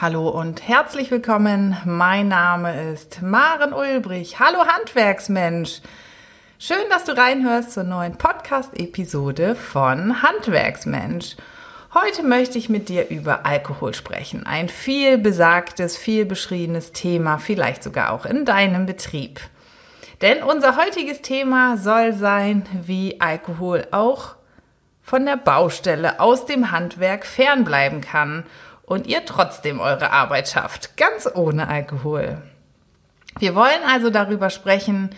Hallo und herzlich willkommen. Mein Name ist Maren Ulbrich. Hallo Handwerksmensch. Schön, dass du reinhörst zur neuen Podcast-Episode von Handwerksmensch. Heute möchte ich mit dir über Alkohol sprechen. Ein viel besagtes, viel beschriebenes Thema, vielleicht sogar auch in deinem Betrieb. Denn unser heutiges Thema soll sein, wie Alkohol auch von der Baustelle aus dem Handwerk fernbleiben kann und ihr trotzdem eure Arbeit schafft, ganz ohne Alkohol. Wir wollen also darüber sprechen,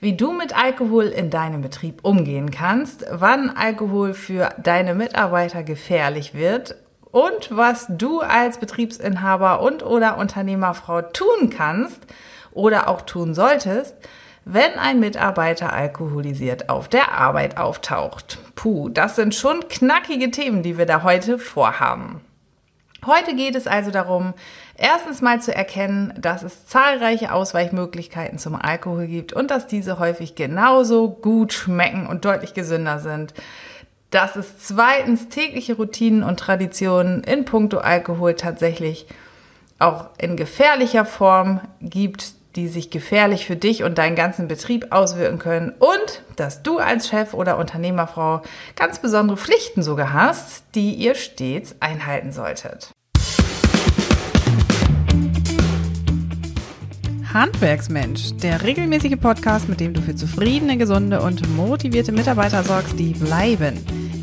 wie du mit Alkohol in deinem Betrieb umgehen kannst, wann Alkohol für deine Mitarbeiter gefährlich wird und was du als Betriebsinhaber und oder Unternehmerfrau tun kannst oder auch tun solltest, wenn ein Mitarbeiter alkoholisiert auf der Arbeit auftaucht. Puh, das sind schon knackige Themen, die wir da heute vorhaben. Heute geht es also darum, erstens mal zu erkennen, dass es zahlreiche Ausweichmöglichkeiten zum Alkohol gibt und dass diese häufig genauso gut schmecken und deutlich gesünder sind. Dass es zweitens tägliche Routinen und Traditionen in puncto Alkohol tatsächlich auch in gefährlicher Form gibt, die sich gefährlich für dich und deinen ganzen Betrieb auswirken können und dass du als Chef oder Unternehmerfrau ganz besondere Pflichten sogar hast, die ihr stets einhalten solltet. Handwerksmensch, der regelmäßige Podcast, mit dem du für zufriedene, gesunde und motivierte Mitarbeiter sorgst, die bleiben.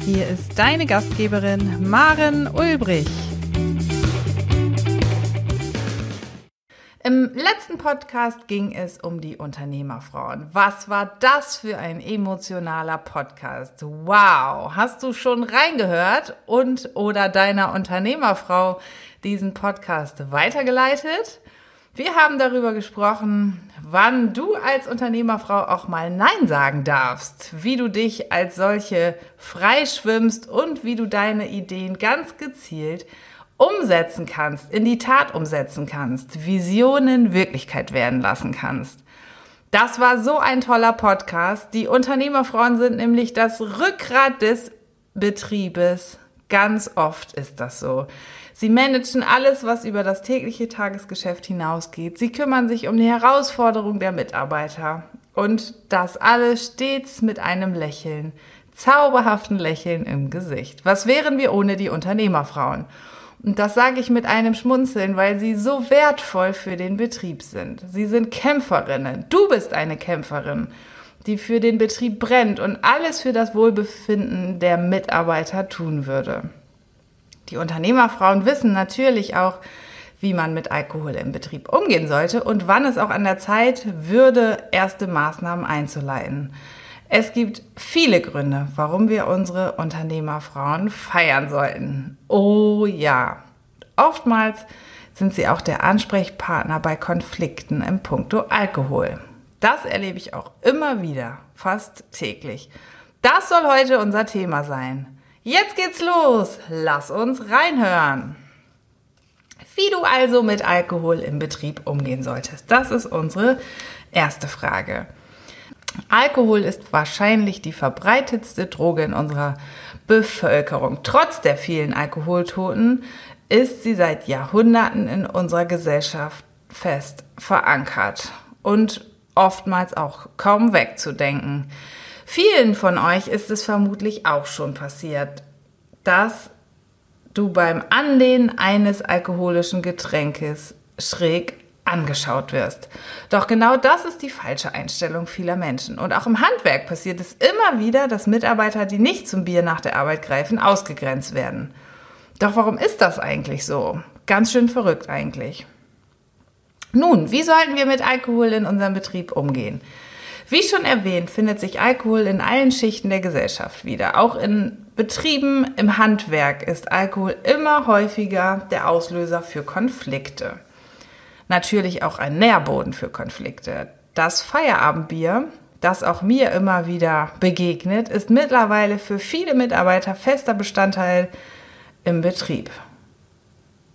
Hier ist deine Gastgeberin Maren Ulbrich. Im letzten Podcast ging es um die Unternehmerfrauen. Was war das für ein emotionaler Podcast? Wow! Hast du schon reingehört und oder deiner Unternehmerfrau diesen Podcast weitergeleitet? Wir haben darüber gesprochen, wann du als Unternehmerfrau auch mal Nein sagen darfst, wie du dich als solche freischwimmst und wie du deine Ideen ganz gezielt umsetzen kannst, in die Tat umsetzen kannst, Visionen Wirklichkeit werden lassen kannst. Das war so ein toller Podcast. Die Unternehmerfrauen sind nämlich das Rückgrat des Betriebes. Ganz oft ist das so. Sie managen alles, was über das tägliche Tagesgeschäft hinausgeht. Sie kümmern sich um die Herausforderung der Mitarbeiter. Und das alles stets mit einem Lächeln, zauberhaften Lächeln im Gesicht. Was wären wir ohne die Unternehmerfrauen? Und das sage ich mit einem Schmunzeln, weil sie so wertvoll für den Betrieb sind. Sie sind Kämpferinnen. Du bist eine Kämpferin, die für den Betrieb brennt und alles für das Wohlbefinden der Mitarbeiter tun würde. Die Unternehmerfrauen wissen natürlich auch, wie man mit Alkohol im Betrieb umgehen sollte und wann es auch an der Zeit würde, erste Maßnahmen einzuleiten. Es gibt viele Gründe, warum wir unsere Unternehmerfrauen feiern sollten. Oh ja. Oftmals sind sie auch der Ansprechpartner bei Konflikten im Punkto Alkohol. Das erlebe ich auch immer wieder, fast täglich. Das soll heute unser Thema sein. Jetzt geht's los. Lass uns reinhören. Wie du also mit Alkohol im Betrieb umgehen solltest. Das ist unsere erste Frage. Alkohol ist wahrscheinlich die verbreitetste Droge in unserer Bevölkerung. Trotz der vielen Alkoholtoten ist sie seit Jahrhunderten in unserer Gesellschaft fest verankert und oftmals auch kaum wegzudenken. Vielen von euch ist es vermutlich auch schon passiert, dass du beim Anlehnen eines alkoholischen Getränkes schräg angeschaut wirst. Doch genau das ist die falsche Einstellung vieler Menschen. Und auch im Handwerk passiert es immer wieder, dass Mitarbeiter, die nicht zum Bier nach der Arbeit greifen, ausgegrenzt werden. Doch warum ist das eigentlich so? Ganz schön verrückt eigentlich. Nun, wie sollten wir mit Alkohol in unserem Betrieb umgehen? Wie schon erwähnt, findet sich Alkohol in allen Schichten der Gesellschaft wieder. Auch in Betrieben im Handwerk ist Alkohol immer häufiger der Auslöser für Konflikte natürlich auch ein Nährboden für Konflikte. Das Feierabendbier, das auch mir immer wieder begegnet, ist mittlerweile für viele Mitarbeiter fester Bestandteil im Betrieb.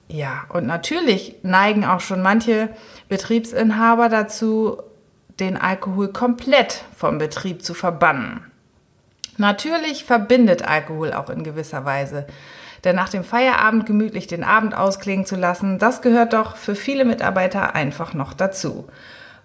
Ja, und natürlich neigen auch schon manche Betriebsinhaber dazu, den Alkohol komplett vom Betrieb zu verbannen. Natürlich verbindet Alkohol auch in gewisser Weise. Denn nach dem Feierabend gemütlich den Abend ausklingen zu lassen, das gehört doch für viele Mitarbeiter einfach noch dazu.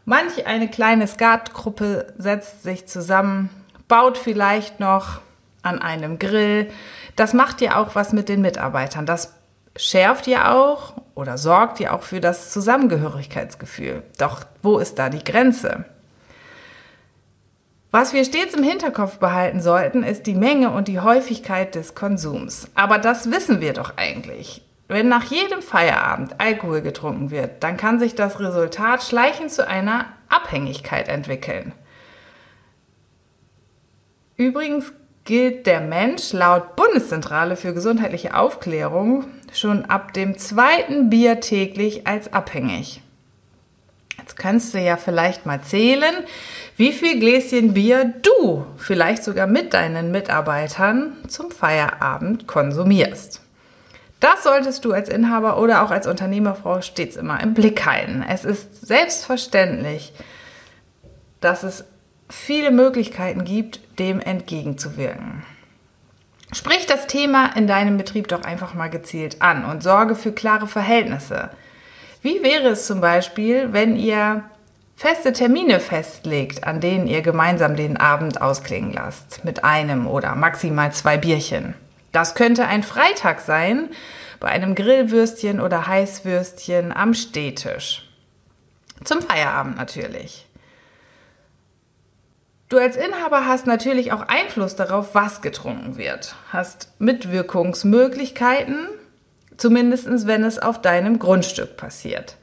Manch eine kleine Skatgruppe setzt sich zusammen, baut vielleicht noch an einem Grill. Das macht ja auch was mit den Mitarbeitern. Das schärft ja auch oder sorgt ja auch für das Zusammengehörigkeitsgefühl. Doch wo ist da die Grenze? Was wir stets im Hinterkopf behalten sollten, ist die Menge und die Häufigkeit des Konsums. Aber das wissen wir doch eigentlich. Wenn nach jedem Feierabend Alkohol getrunken wird, dann kann sich das Resultat schleichend zu einer Abhängigkeit entwickeln. Übrigens gilt der Mensch laut Bundeszentrale für gesundheitliche Aufklärung schon ab dem zweiten Bier täglich als abhängig. Jetzt kannst du ja vielleicht mal zählen, wie viel Gläschen Bier du vielleicht sogar mit deinen Mitarbeitern zum Feierabend konsumierst. Das solltest du als Inhaber oder auch als Unternehmerfrau stets immer im Blick halten. Es ist selbstverständlich, dass es viele Möglichkeiten gibt, dem entgegenzuwirken. Sprich das Thema in deinem Betrieb doch einfach mal gezielt an und sorge für klare Verhältnisse. Wie wäre es zum Beispiel, wenn ihr feste Termine festlegt, an denen ihr gemeinsam den Abend ausklingen lasst, mit einem oder maximal zwei Bierchen? Das könnte ein Freitag sein, bei einem Grillwürstchen oder Heißwürstchen am Stehtisch. Zum Feierabend natürlich. Du als Inhaber hast natürlich auch Einfluss darauf, was getrunken wird, hast Mitwirkungsmöglichkeiten, zumindest wenn es auf deinem Grundstück passiert.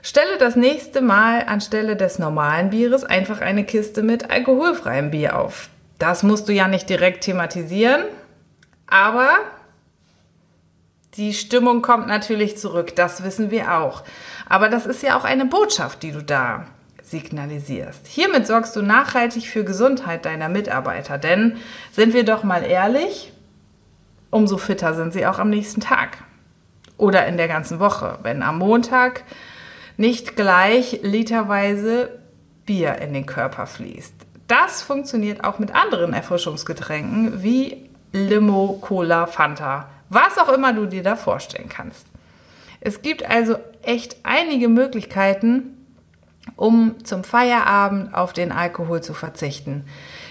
Stelle das nächste Mal anstelle des normalen Bieres einfach eine Kiste mit alkoholfreiem Bier auf. Das musst du ja nicht direkt thematisieren, aber die Stimmung kommt natürlich zurück, das wissen wir auch. Aber das ist ja auch eine Botschaft, die du da signalisierst. Hiermit sorgst du nachhaltig für Gesundheit deiner Mitarbeiter, denn sind wir doch mal ehrlich, umso fitter sind sie auch am nächsten Tag oder in der ganzen Woche, wenn am Montag nicht gleich literweise Bier in den Körper fließt. Das funktioniert auch mit anderen Erfrischungsgetränken wie Limo, Cola, Fanta, was auch immer du dir da vorstellen kannst. Es gibt also echt einige Möglichkeiten, um zum Feierabend auf den Alkohol zu verzichten.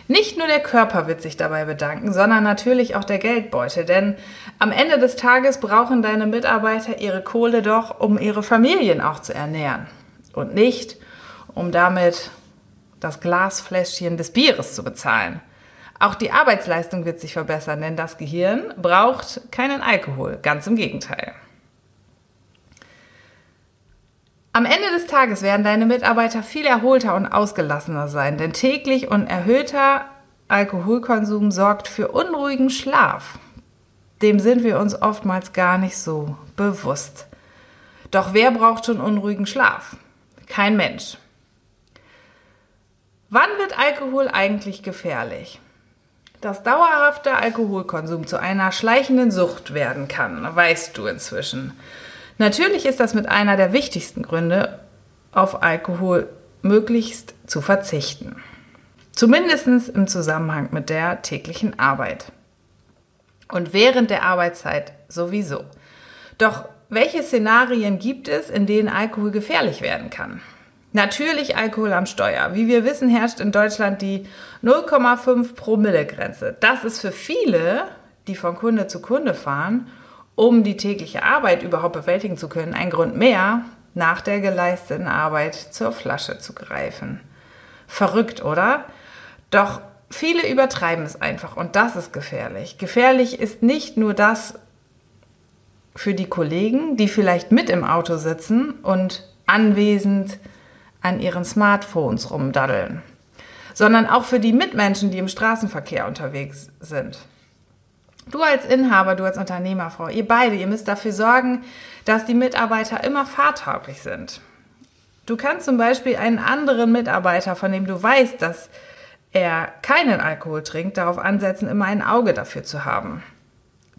Nicht nur der Körper wird sich dabei bedanken, sondern natürlich auch der Geldbeutel, denn am Ende des Tages brauchen deine Mitarbeiter ihre Kohle doch, um ihre Familien auch zu ernähren und nicht, um damit das Glasfläschchen des Bieres zu bezahlen. Auch die Arbeitsleistung wird sich verbessern, denn das Gehirn braucht keinen Alkohol, ganz im Gegenteil. Am Ende des Tages werden deine Mitarbeiter viel erholter und ausgelassener sein, denn täglich und erhöhter Alkoholkonsum sorgt für unruhigen Schlaf. Dem sind wir uns oftmals gar nicht so bewusst. Doch wer braucht schon unruhigen Schlaf? Kein Mensch. Wann wird Alkohol eigentlich gefährlich? Dass dauerhafter Alkoholkonsum zu einer schleichenden Sucht werden kann, weißt du inzwischen. Natürlich ist das mit einer der wichtigsten Gründe, auf Alkohol möglichst zu verzichten. Zumindest im Zusammenhang mit der täglichen Arbeit. Und während der Arbeitszeit sowieso. Doch welche Szenarien gibt es, in denen Alkohol gefährlich werden kann? Natürlich Alkohol am Steuer. Wie wir wissen, herrscht in Deutschland die 0,5 Promille Grenze. Das ist für viele, die von Kunde zu Kunde fahren, um die tägliche Arbeit überhaupt bewältigen zu können, ein Grund mehr, nach der geleisteten Arbeit zur Flasche zu greifen. Verrückt, oder? Doch viele übertreiben es einfach und das ist gefährlich. Gefährlich ist nicht nur das für die Kollegen, die vielleicht mit im Auto sitzen und anwesend an ihren Smartphones rumdaddeln, sondern auch für die Mitmenschen, die im Straßenverkehr unterwegs sind. Du als Inhaber, du als Unternehmerfrau, ihr beide, ihr müsst dafür sorgen, dass die Mitarbeiter immer fahrtauglich sind. Du kannst zum Beispiel einen anderen Mitarbeiter, von dem du weißt, dass er keinen Alkohol trinkt, darauf ansetzen, immer ein Auge dafür zu haben.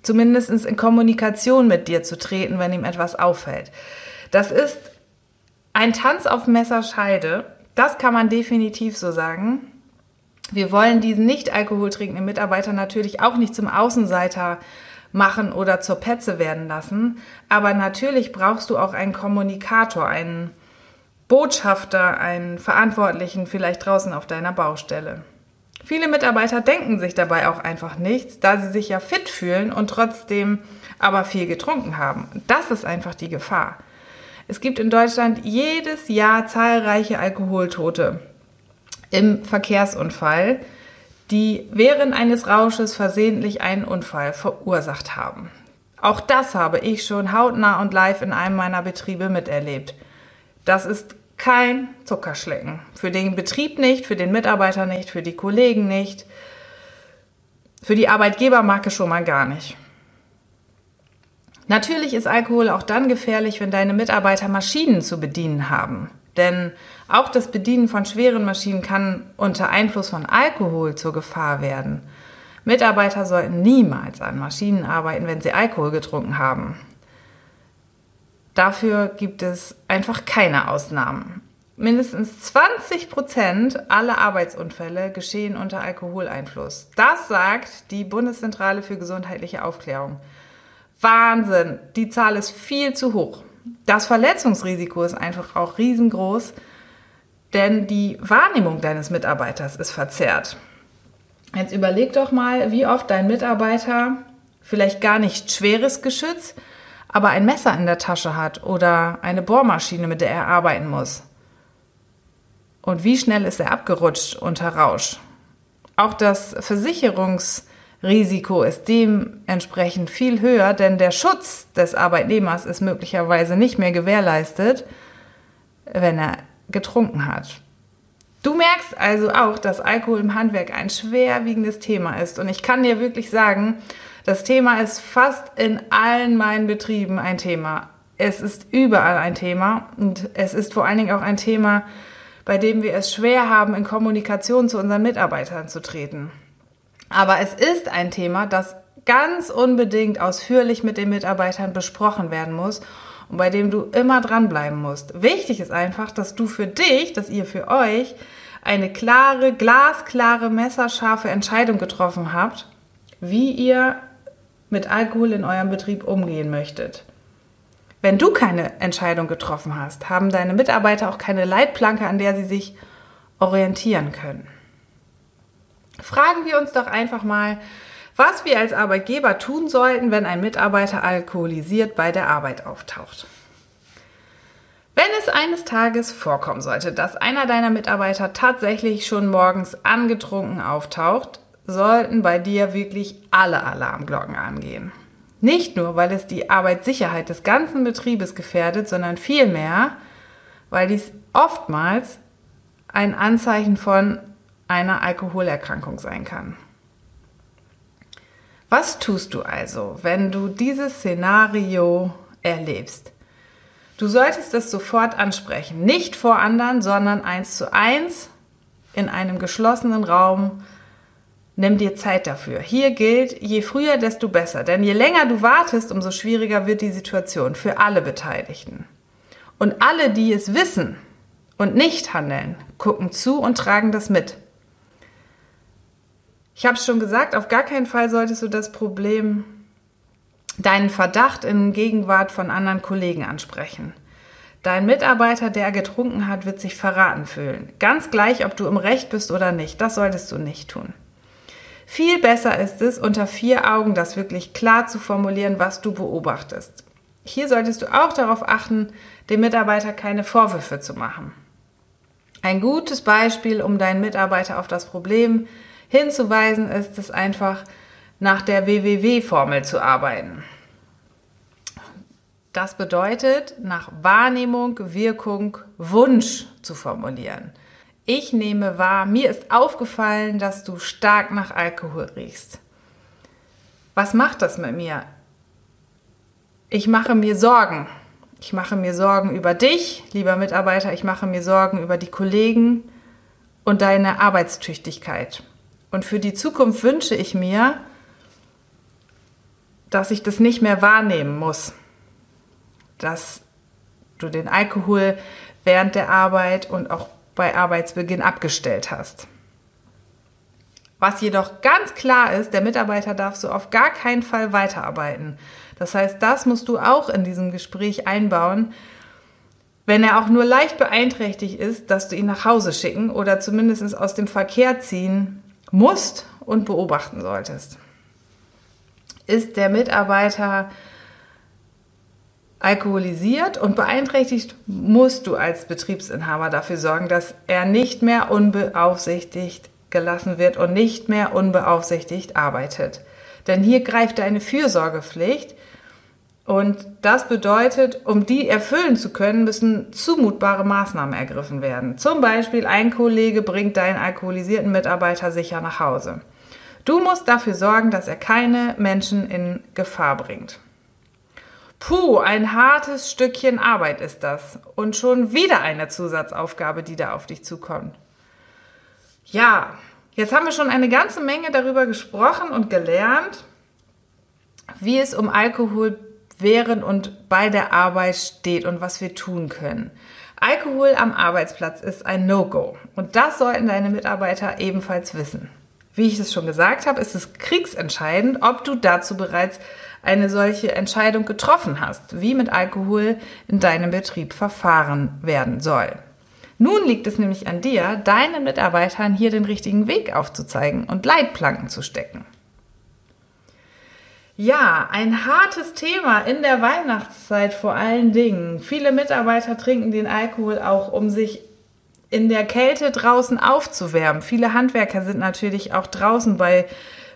Zumindest in Kommunikation mit dir zu treten, wenn ihm etwas auffällt. Das ist ein Tanz auf Messerscheide. Das kann man definitiv so sagen. Wir wollen diesen nicht alkoholtrinkenden Mitarbeiter natürlich auch nicht zum Außenseiter machen oder zur Petze werden lassen. Aber natürlich brauchst du auch einen Kommunikator, einen Botschafter, einen Verantwortlichen vielleicht draußen auf deiner Baustelle. Viele Mitarbeiter denken sich dabei auch einfach nichts, da sie sich ja fit fühlen und trotzdem aber viel getrunken haben. Das ist einfach die Gefahr. Es gibt in Deutschland jedes Jahr zahlreiche Alkoholtote im Verkehrsunfall, die während eines Rausches versehentlich einen Unfall verursacht haben. Auch das habe ich schon hautnah und live in einem meiner Betriebe miterlebt. Das ist kein Zuckerschlecken. Für den Betrieb nicht, für den Mitarbeiter nicht, für die Kollegen nicht, für die Arbeitgebermarke schon mal gar nicht. Natürlich ist Alkohol auch dann gefährlich, wenn deine Mitarbeiter Maschinen zu bedienen haben. Denn auch das Bedienen von schweren Maschinen kann unter Einfluss von Alkohol zur Gefahr werden. Mitarbeiter sollten niemals an Maschinen arbeiten, wenn sie Alkohol getrunken haben. Dafür gibt es einfach keine Ausnahmen. Mindestens 20 Prozent aller Arbeitsunfälle geschehen unter Alkoholeinfluss. Das sagt die Bundeszentrale für gesundheitliche Aufklärung. Wahnsinn, die Zahl ist viel zu hoch. Das Verletzungsrisiko ist einfach auch riesengroß, denn die Wahrnehmung deines Mitarbeiters ist verzerrt. Jetzt überleg doch mal, wie oft dein Mitarbeiter vielleicht gar nicht schweres Geschütz, aber ein Messer in der Tasche hat oder eine Bohrmaschine, mit der er arbeiten muss. Und wie schnell ist er abgerutscht unter Rausch? Auch das Versicherungsrisiko ist dementsprechend viel höher, denn der Schutz des Arbeitnehmers ist möglicherweise nicht mehr gewährleistet, wenn er getrunken hat. Du merkst also auch, dass Alkohol im Handwerk ein schwerwiegendes Thema ist. Und ich kann dir wirklich sagen, das Thema ist fast in allen meinen Betrieben ein Thema. Es ist überall ein Thema und es ist vor allen Dingen auch ein Thema, bei dem wir es schwer haben, in Kommunikation zu unseren Mitarbeitern zu treten. Aber es ist ein Thema, das ganz unbedingt ausführlich mit den Mitarbeitern besprochen werden muss und bei dem du immer dranbleiben musst. Wichtig ist einfach, dass du für dich, dass ihr für euch eine klare, glasklare, messerscharfe Entscheidung getroffen habt, wie ihr mit Alkohol in eurem Betrieb umgehen möchtet. Wenn du keine Entscheidung getroffen hast, haben deine Mitarbeiter auch keine Leitplanke, an der sie sich orientieren können. Fragen wir uns doch einfach mal, was wir als Arbeitgeber tun sollten, wenn ein Mitarbeiter alkoholisiert bei der Arbeit auftaucht. Wenn es eines Tages vorkommen sollte, dass einer deiner Mitarbeiter tatsächlich schon morgens angetrunken auftaucht, sollten bei dir wirklich alle Alarmglocken angehen. Nicht nur, weil es die Arbeitssicherheit des ganzen Betriebes gefährdet, sondern vielmehr, weil dies oftmals ein Anzeichen von einer Alkoholerkrankung sein kann. Was tust du also, wenn du dieses Szenario erlebst? Du solltest es sofort ansprechen, nicht vor anderen, sondern eins zu eins in einem geschlossenen Raum Nimm dir Zeit dafür. Hier gilt, je früher, desto besser. Denn je länger du wartest, umso schwieriger wird die Situation für alle Beteiligten. Und alle, die es wissen und nicht handeln, gucken zu und tragen das mit. Ich habe es schon gesagt, auf gar keinen Fall solltest du das Problem, deinen Verdacht in Gegenwart von anderen Kollegen ansprechen. Dein Mitarbeiter, der getrunken hat, wird sich verraten fühlen. Ganz gleich, ob du im Recht bist oder nicht. Das solltest du nicht tun. Viel besser ist es, unter vier Augen das wirklich klar zu formulieren, was du beobachtest. Hier solltest du auch darauf achten, dem Mitarbeiter keine Vorwürfe zu machen. Ein gutes Beispiel, um deinen Mitarbeiter auf das Problem hinzuweisen, ist es einfach, nach der WWW-Formel zu arbeiten. Das bedeutet, nach Wahrnehmung, Wirkung, Wunsch zu formulieren. Ich nehme wahr, mir ist aufgefallen, dass du stark nach Alkohol riechst. Was macht das mit mir? Ich mache mir Sorgen. Ich mache mir Sorgen über dich, lieber Mitarbeiter. Ich mache mir Sorgen über die Kollegen und deine Arbeitstüchtigkeit. Und für die Zukunft wünsche ich mir, dass ich das nicht mehr wahrnehmen muss. Dass du den Alkohol während der Arbeit und auch bei Arbeitsbeginn abgestellt hast. Was jedoch ganz klar ist, der Mitarbeiter darf so auf gar keinen Fall weiterarbeiten. Das heißt, das musst du auch in diesem Gespräch einbauen. Wenn er auch nur leicht beeinträchtigt ist, dass du ihn nach Hause schicken oder zumindest aus dem Verkehr ziehen musst und beobachten solltest. Ist der Mitarbeiter alkoholisiert und beeinträchtigt, musst du als Betriebsinhaber dafür sorgen, dass er nicht mehr unbeaufsichtigt gelassen wird und nicht mehr unbeaufsichtigt arbeitet. Denn hier greift deine Fürsorgepflicht und das bedeutet, um die erfüllen zu können, müssen zumutbare Maßnahmen ergriffen werden. Zum Beispiel ein Kollege bringt deinen alkoholisierten Mitarbeiter sicher nach Hause. Du musst dafür sorgen, dass er keine Menschen in Gefahr bringt. Puh, ein hartes Stückchen Arbeit ist das. Und schon wieder eine Zusatzaufgabe, die da auf dich zukommt. Ja, jetzt haben wir schon eine ganze Menge darüber gesprochen und gelernt, wie es um Alkohol während und bei der Arbeit steht und was wir tun können. Alkohol am Arbeitsplatz ist ein No-Go und das sollten deine Mitarbeiter ebenfalls wissen. Wie ich es schon gesagt habe, ist es kriegsentscheidend, ob du dazu bereits eine solche Entscheidung getroffen hast, wie mit Alkohol in deinem Betrieb verfahren werden soll. Nun liegt es nämlich an dir, deinen Mitarbeitern hier den richtigen Weg aufzuzeigen und Leitplanken zu stecken. Ja, ein hartes Thema in der Weihnachtszeit vor allen Dingen. Viele Mitarbeiter trinken den Alkohol auch, um sich in der Kälte draußen aufzuwärmen. Viele Handwerker sind natürlich auch draußen bei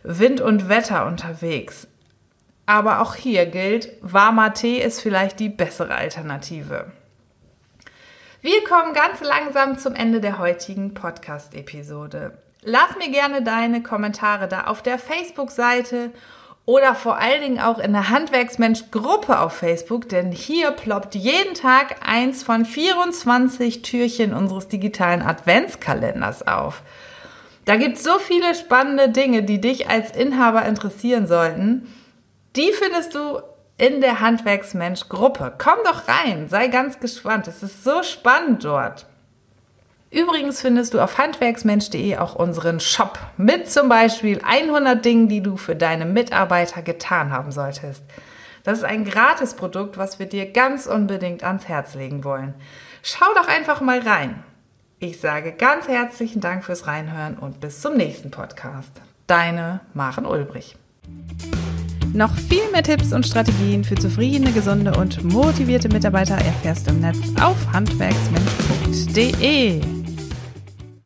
Wind und Wetter unterwegs. Aber auch hier gilt, warmer Tee ist vielleicht die bessere Alternative. Wir kommen ganz langsam zum Ende der heutigen Podcast-Episode. Lass mir gerne deine Kommentare da auf der Facebook-Seite oder vor allen Dingen auch in der Handwerksmensch-Gruppe auf Facebook, denn hier ploppt jeden Tag eins von 24 Türchen unseres digitalen Adventskalenders auf. Da gibt es so viele spannende Dinge, die dich als Inhaber interessieren sollten. Die findest du in der Handwerksmensch-Gruppe. Komm doch rein, sei ganz gespannt. Es ist so spannend dort. Übrigens findest du auf handwerksmensch.de auch unseren Shop mit zum Beispiel 100 Dingen, die du für deine Mitarbeiter getan haben solltest. Das ist ein Gratisprodukt, was wir dir ganz unbedingt ans Herz legen wollen. Schau doch einfach mal rein. Ich sage ganz herzlichen Dank fürs Reinhören und bis zum nächsten Podcast. Deine Maren Ulbrich. Noch viel mehr Tipps und Strategien für zufriedene, gesunde und motivierte Mitarbeiter erfährst du im Netz auf handwerksmensch.de.